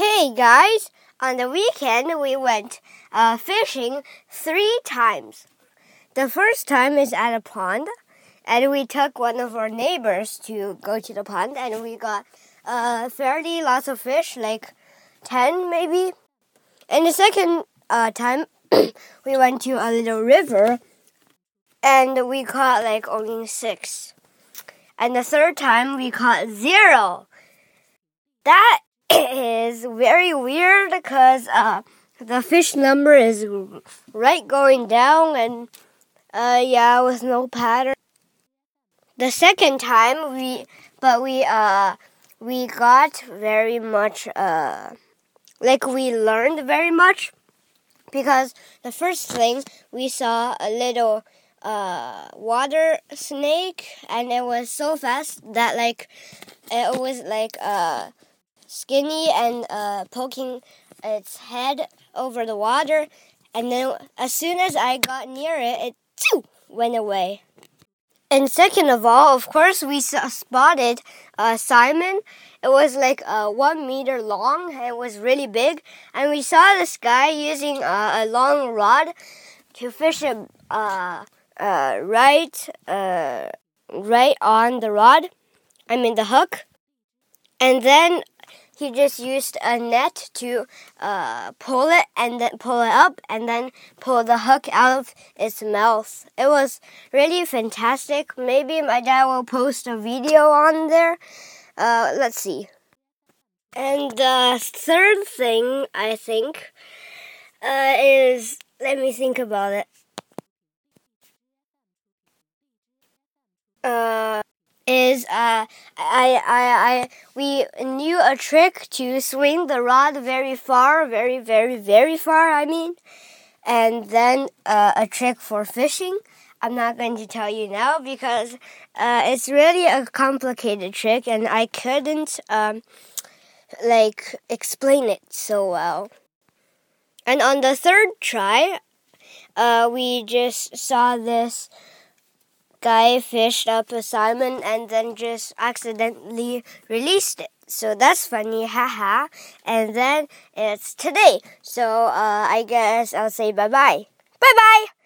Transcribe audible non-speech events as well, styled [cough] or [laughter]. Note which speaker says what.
Speaker 1: Hey guys, on the weekend we went uh, fishing three times. The first time is at a pond, and we took one of our neighbors to go to the pond, and we got uh, fairly lots of fish, like 10 maybe. And the second uh, time, [coughs] we went to a little river, and we caught like only six. And the third time, we caught zero. That is very weird because uh, the fish number is right going down and uh, yeah, with no pattern. The second time we, but we uh, we got very much uh, like we learned very much because the first thing we saw a little uh, water snake and it was so fast that like it was like uh skinny and uh, poking its head over the water. And then, as soon as I got near it, it too, went away. And second of all, of course, we spotted uh, salmon. It was like uh, one meter long. It was really big, and we saw this guy using uh, a long rod to fish it uh, uh, right, uh, right on the rod. I mean the hook. And then he just used a net to uh, pull it and then pull it up and then pull the hook out of its mouth. It was really fantastic. Maybe my dad will post a video on there. Uh, let's see. And the third thing I think uh, is let me think about it. Uh, is uh, I, I, I, we knew a trick to swing the rod very far, very, very, very far, I mean, and then uh, a trick for fishing. I'm not going to tell you now because uh, it's really a complicated trick and I couldn't um, like explain it so well. And on the third try, uh, we just saw this guy fished up a salmon and then just accidentally released it. So that's funny, haha. And then it's today. So uh, I guess I'll say bye bye. Bye bye!